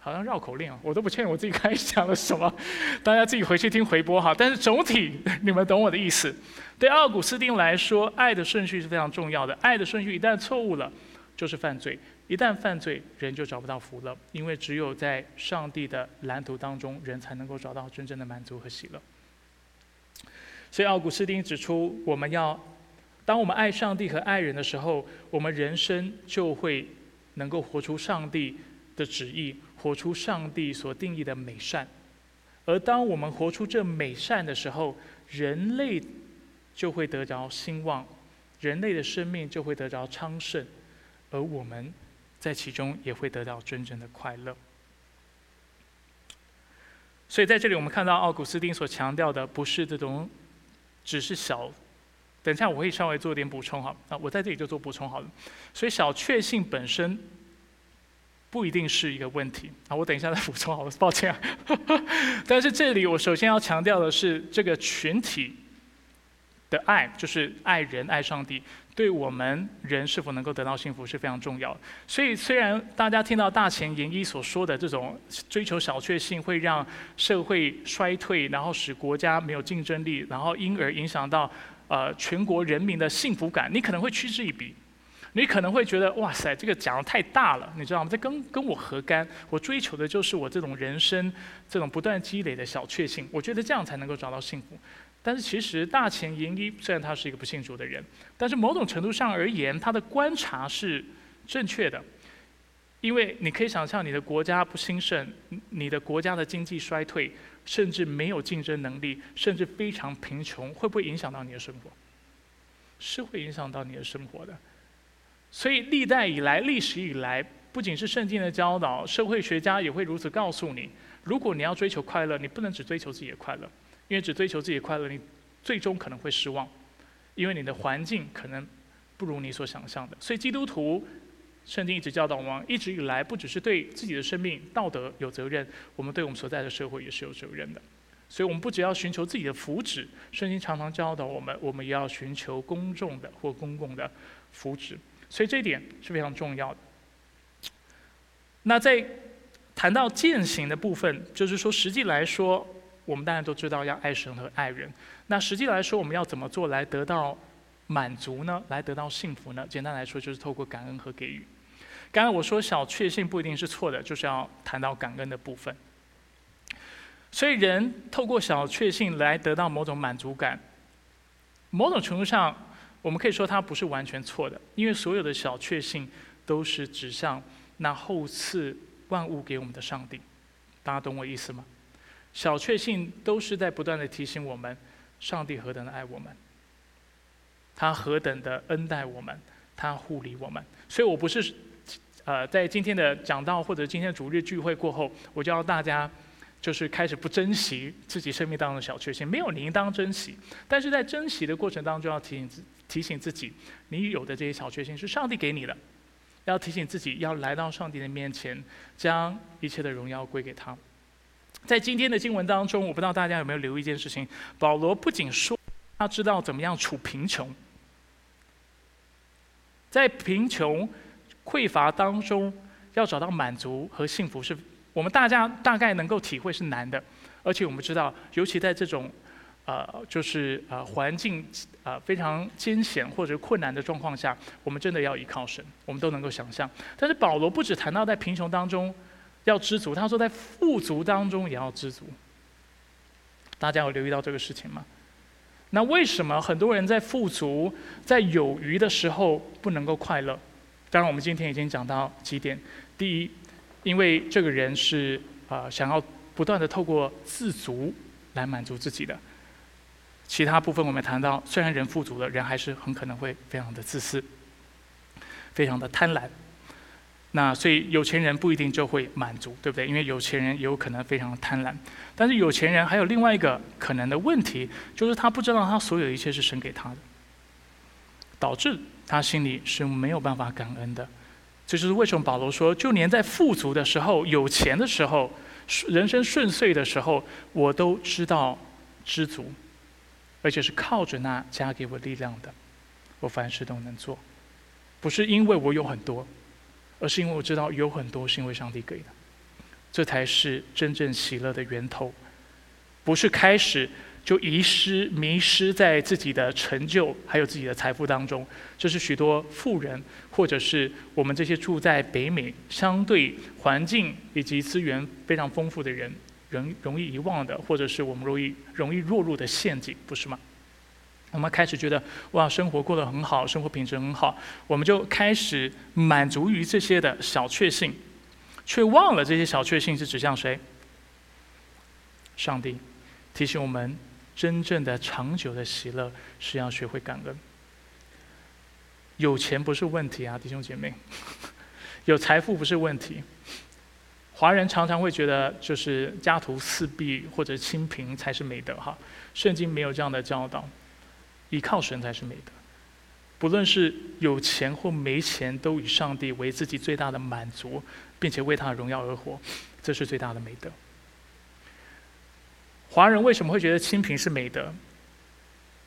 好像绕口令啊，我都不确定我自己刚才讲了什么，大家自己回去听回播哈。但是总体你们懂我的意思。对奥古斯丁来说，爱的顺序是非常重要的。爱的顺序一旦错误了，就是犯罪。一旦犯罪，人就找不到福了，因为只有在上帝的蓝图当中，人才能够找到真正的满足和喜乐。所以奥古斯丁指出，我们要当我们爱上帝和爱人的时候，我们人生就会能够活出上帝的旨意，活出上帝所定义的美善。而当我们活出这美善的时候，人类就会得着兴旺，人类的生命就会得着昌盛，而我们。在其中也会得到真正的快乐。所以在这里，我们看到奥古斯丁所强调的，不是这种只是小。等一下，我会稍微做点补充哈。啊，我在这里就做补充好了。所以小确幸本身不一定是一个问题啊。我等一下再补充好了，抱歉啊。但是这里我首先要强调的是，这个群体的爱，就是爱人、爱上帝。对我们人是否能够得到幸福是非常重要的。所以，虽然大家听到大前研一所说的这种追求小确幸会让社会衰退，然后使国家没有竞争力，然后因而影响到呃全国人民的幸福感，你可能会嗤之以鼻。你可能会觉得哇塞，这个讲的太大了，你知道吗？这跟跟我何干？我追求的就是我这种人生这种不断积累的小确幸，我觉得这样才能够找到幸福。但是其实大前研一虽然他是一个不信主的人，但是某种程度上而言，他的观察是正确的，因为你可以想象，你的国家不兴盛，你的国家的经济衰退，甚至没有竞争能力，甚至非常贫穷，会不会影响到你的生活？是会影响到你的生活的。所以历代以来，历史以来，不仅是圣经的教导，社会学家也会如此告诉你：如果你要追求快乐，你不能只追求自己的快乐。因为只追求自己快乐，你最终可能会失望，因为你的环境可能不如你所想象的。所以基督徒圣经一直教导我们，一直以来不只是对自己的生命道德有责任，我们对我们所在的社会也是有责任的。所以我们不只要寻求自己的福祉，圣经常常教导我们，我们也要寻求公众的或公共的福祉。所以这一点是非常重要的。那在谈到践行的部分，就是说实际来说。我们当然都知道要爱神和爱人。那实际来说，我们要怎么做来得到满足呢？来得到幸福呢？简单来说，就是透过感恩和给予。刚才我说小确幸不一定是错的，就是要谈到感恩的部分。所以人透过小确幸来得到某种满足感，某种程度上我们可以说它不是完全错的，因为所有的小确幸都是指向那后赐万物给我们的上帝。大家懂我意思吗？小确幸都是在不断的提醒我们，上帝何等的爱我们，他何等的恩待我们，他护理我们。所以我不是，呃，在今天的讲道或者今天的主日聚会过后，我就要大家。就是开始不珍惜自己生命当中的小确幸，没有你应当珍惜。但是在珍惜的过程当中，要提醒自提醒自己，你有的这些小确幸是上帝给你的，要提醒自己要来到上帝的面前，将一切的荣耀归给他。在今天的经文当中，我不知道大家有没有留意一件事情：保罗不仅说他知道怎么样处贫穷，在贫穷匮乏当中要找到满足和幸福是。我们大家大概能够体会是难的，而且我们知道，尤其在这种，呃，就是呃环境呃非常艰险或者困难的状况下，我们真的要依靠神，我们都能够想象。但是保罗不止谈到在贫穷当中要知足，他说在富足当中也要知足。大家有留意到这个事情吗？那为什么很多人在富足、在有余的时候不能够快乐？当然，我们今天已经讲到几点。第一。因为这个人是啊，想要不断的透过自足来满足自己的。其他部分我们谈到，虽然人富足了，人还是很可能会非常的自私，非常的贪婪。那所以有钱人不一定就会满足，对不对？因为有钱人也有可能非常贪婪。但是有钱人还有另外一个可能的问题，就是他不知道他所有的一切是神给他的，导致他心里是没有办法感恩的。这就是为什么保罗说，就连在富足的时候、有钱的时候、人生顺遂的时候，我都知道知足，而且是靠着那加给我力量的，我凡事都能做。不是因为我有很多，而是因为我知道有很多是因为上帝给的，这才是真正喜乐的源头，不是开始。就遗失、迷失在自己的成就还有自己的财富当中，这是许多富人或者是我们这些住在北美相对环境以及资源非常丰富的人，容容易遗忘的，或者是我们容易容易落入的陷阱，不是吗？我们开始觉得哇，生活过得很好，生活品质很好，我们就开始满足于这些的小确幸，却忘了这些小确幸是指向谁？上帝提醒我们。真正的长久的喜乐是要学会感恩。有钱不是问题啊，弟兄姐妹，有财富不是问题。华人常常会觉得，就是家徒四壁或者清贫才是美德哈。圣经没有这样的教导，依靠神才是美德。不论是有钱或没钱，都以上帝为自己最大的满足，并且为他的荣耀而活，这是最大的美德。华人为什么会觉得清贫是美德？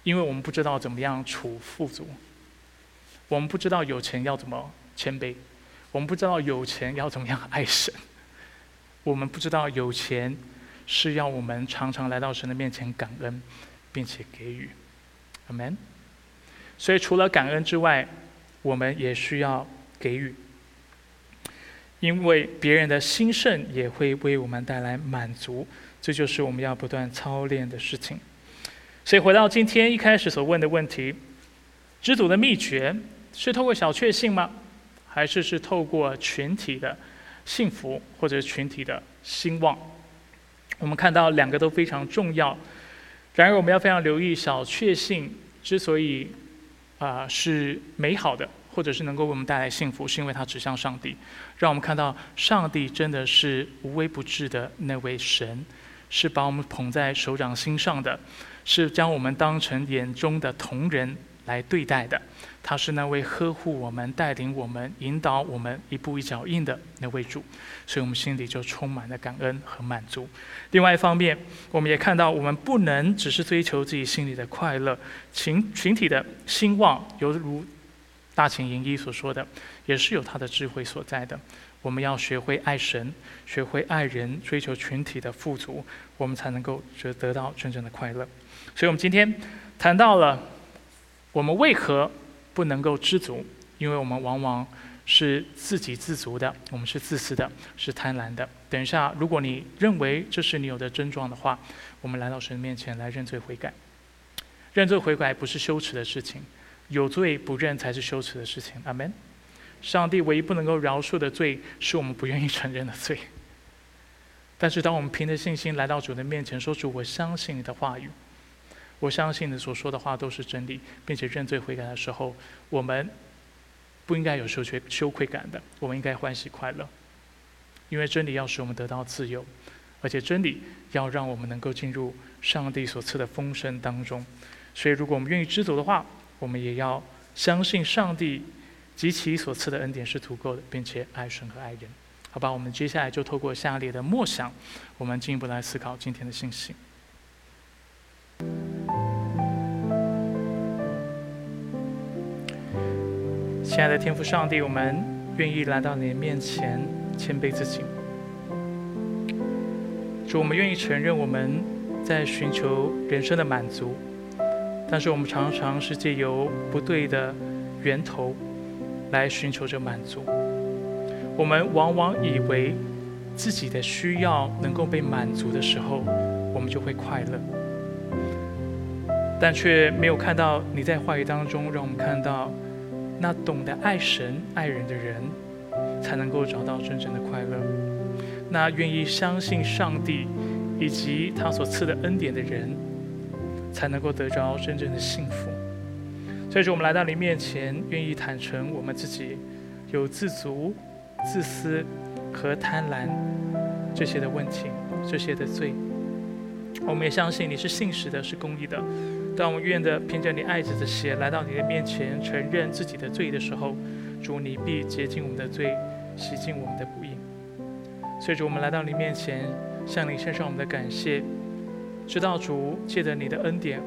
因为我们不知道怎么样处富足，我们不知道有钱要怎么谦卑，我们不知道有钱要怎么样爱神，我们不知道有钱是要我们常常来到神的面前感恩，并且给予，amen。所以除了感恩之外，我们也需要给予，因为别人的兴盛也会为我们带来满足。这就是我们要不断操练的事情。所以回到今天一开始所问的问题：知足的秘诀是透过小确幸吗？还是是透过群体的幸福或者群体的兴旺？我们看到两个都非常重要。然而我们要非常留意，小确幸之所以啊是美好的，或者是能够为我们带来幸福，是因为它指向上帝，让我们看到上帝真的是无微不至的那位神。是把我们捧在手掌心上的，是将我们当成眼中的同人来对待的。他是那位呵护我们、带领我们、引导我们一步一脚印的那位主，所以我们心里就充满了感恩和满足。另外一方面，我们也看到，我们不能只是追求自己心里的快乐，群群体的兴旺，犹如大秦营一所说的，也是有他的智慧所在的。我们要学会爱神，学会爱人，追求群体的富足，我们才能够得得到真正的快乐。所以，我们今天谈到了我们为何不能够知足，因为我们往往是自给自足的，我们是自私的，是贪婪的。等一下，如果你认为这是你有的症状的话，我们来到神面前来认罪悔改。认罪悔改不是羞耻的事情，有罪不认才是羞耻的事情。阿门。上帝唯一不能够饶恕的罪，是我们不愿意承认的罪。但是，当我们凭着信心来到主的面前，说出“我相信你的话语，我相信你所说的话都是真理”，并且认罪悔改的时候，我们不应该有羞愧羞愧感的，我们应该欢喜快乐，因为真理要使我们得到自由，而且真理要让我们能够进入上帝所赐的丰盛当中。所以，如果我们愿意知足的话，我们也要相信上帝及其所赐的恩典是足够的，并且爱神和爱人。好吧，我们接下来就透过下列的默想，我们进一步来思考今天的信息。亲爱的天父上帝，我们愿意来到你的面前，谦卑自己。主，我们愿意承认我们在寻求人生的满足，但是我们常常是借由不对的源头来寻求着满足。我们往往以为自己的需要能够被满足的时候，我们就会快乐，但却没有看到你在话语当中让我们看到，那懂得爱神爱人的人，才能够找到真正的快乐；那愿意相信上帝以及他所赐的恩典的人，才能够得着真正的幸福。所以说，我们来到你面前，愿意坦诚我们自己有自足。自私和贪婪这些的问题，这些的罪，我们也相信你是信实的，是公义的。当我们愿的凭着你爱子的血来到你的面前，承认自己的罪的时候，主你必洁净我们的罪，洗净我们的不义。所以主，我们来到你面前，向你献上我们的感谢，知道主借着你的恩典，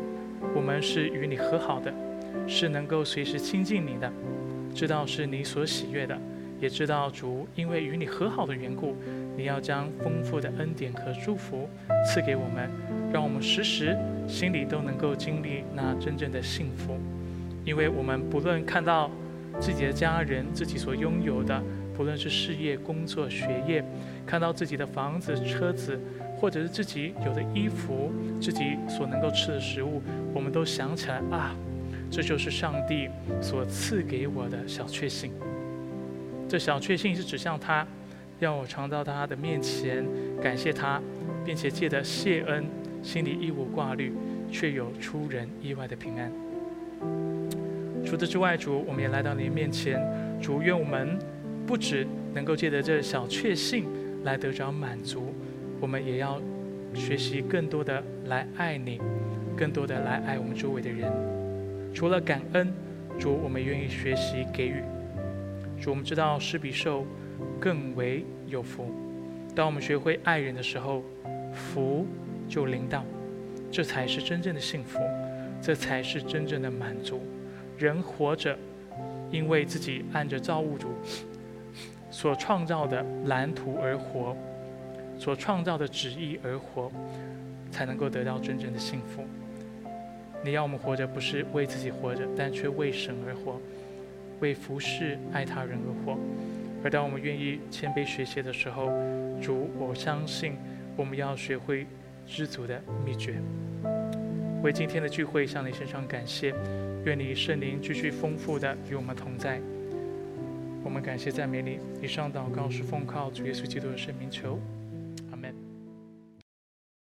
我们是与你和好的，是能够随时亲近你的，知道是你所喜悦的。也知道主因为与你和好的缘故，你要将丰富的恩典和祝福赐给我们，让我们时时心里都能够经历那真正的幸福。因为我们不论看到自己的家人、自己所拥有的，不论是事业、工作、学业，看到自己的房子、车子，或者是自己有的衣服、自己所能够吃的食物，我们都想起来啊，这就是上帝所赐给我的小确幸。这小确幸是指向他，让我常到他的面前感谢他，并且借着谢恩，心里一无挂虑，却有出人意外的平安。除此之外，主，我们也来到您面前，主愿我们不止能够借着这小确幸来得着满足，我们也要学习更多的来爱你，更多的来爱我们周围的人。除了感恩，主，我们愿意学习给予。我们知道施比受更为有福。当我们学会爱人的时候，福就临到，这才是真正的幸福，这才是真正的满足。人活着，因为自己按着造物主所创造的蓝图而活，所创造的旨意而活，才能够得到真正的幸福。你要我们活着，不是为自己活着，但却为神而活。为服侍爱他人而活，而当我们愿意谦卑学习的时候，主，我相信我们要学会知足的秘诀。为今天的聚会向你献上感谢，愿你圣灵继续丰富的与我们同在。我们感谢赞美你，以上祷告是奉靠主耶稣基督的圣名求。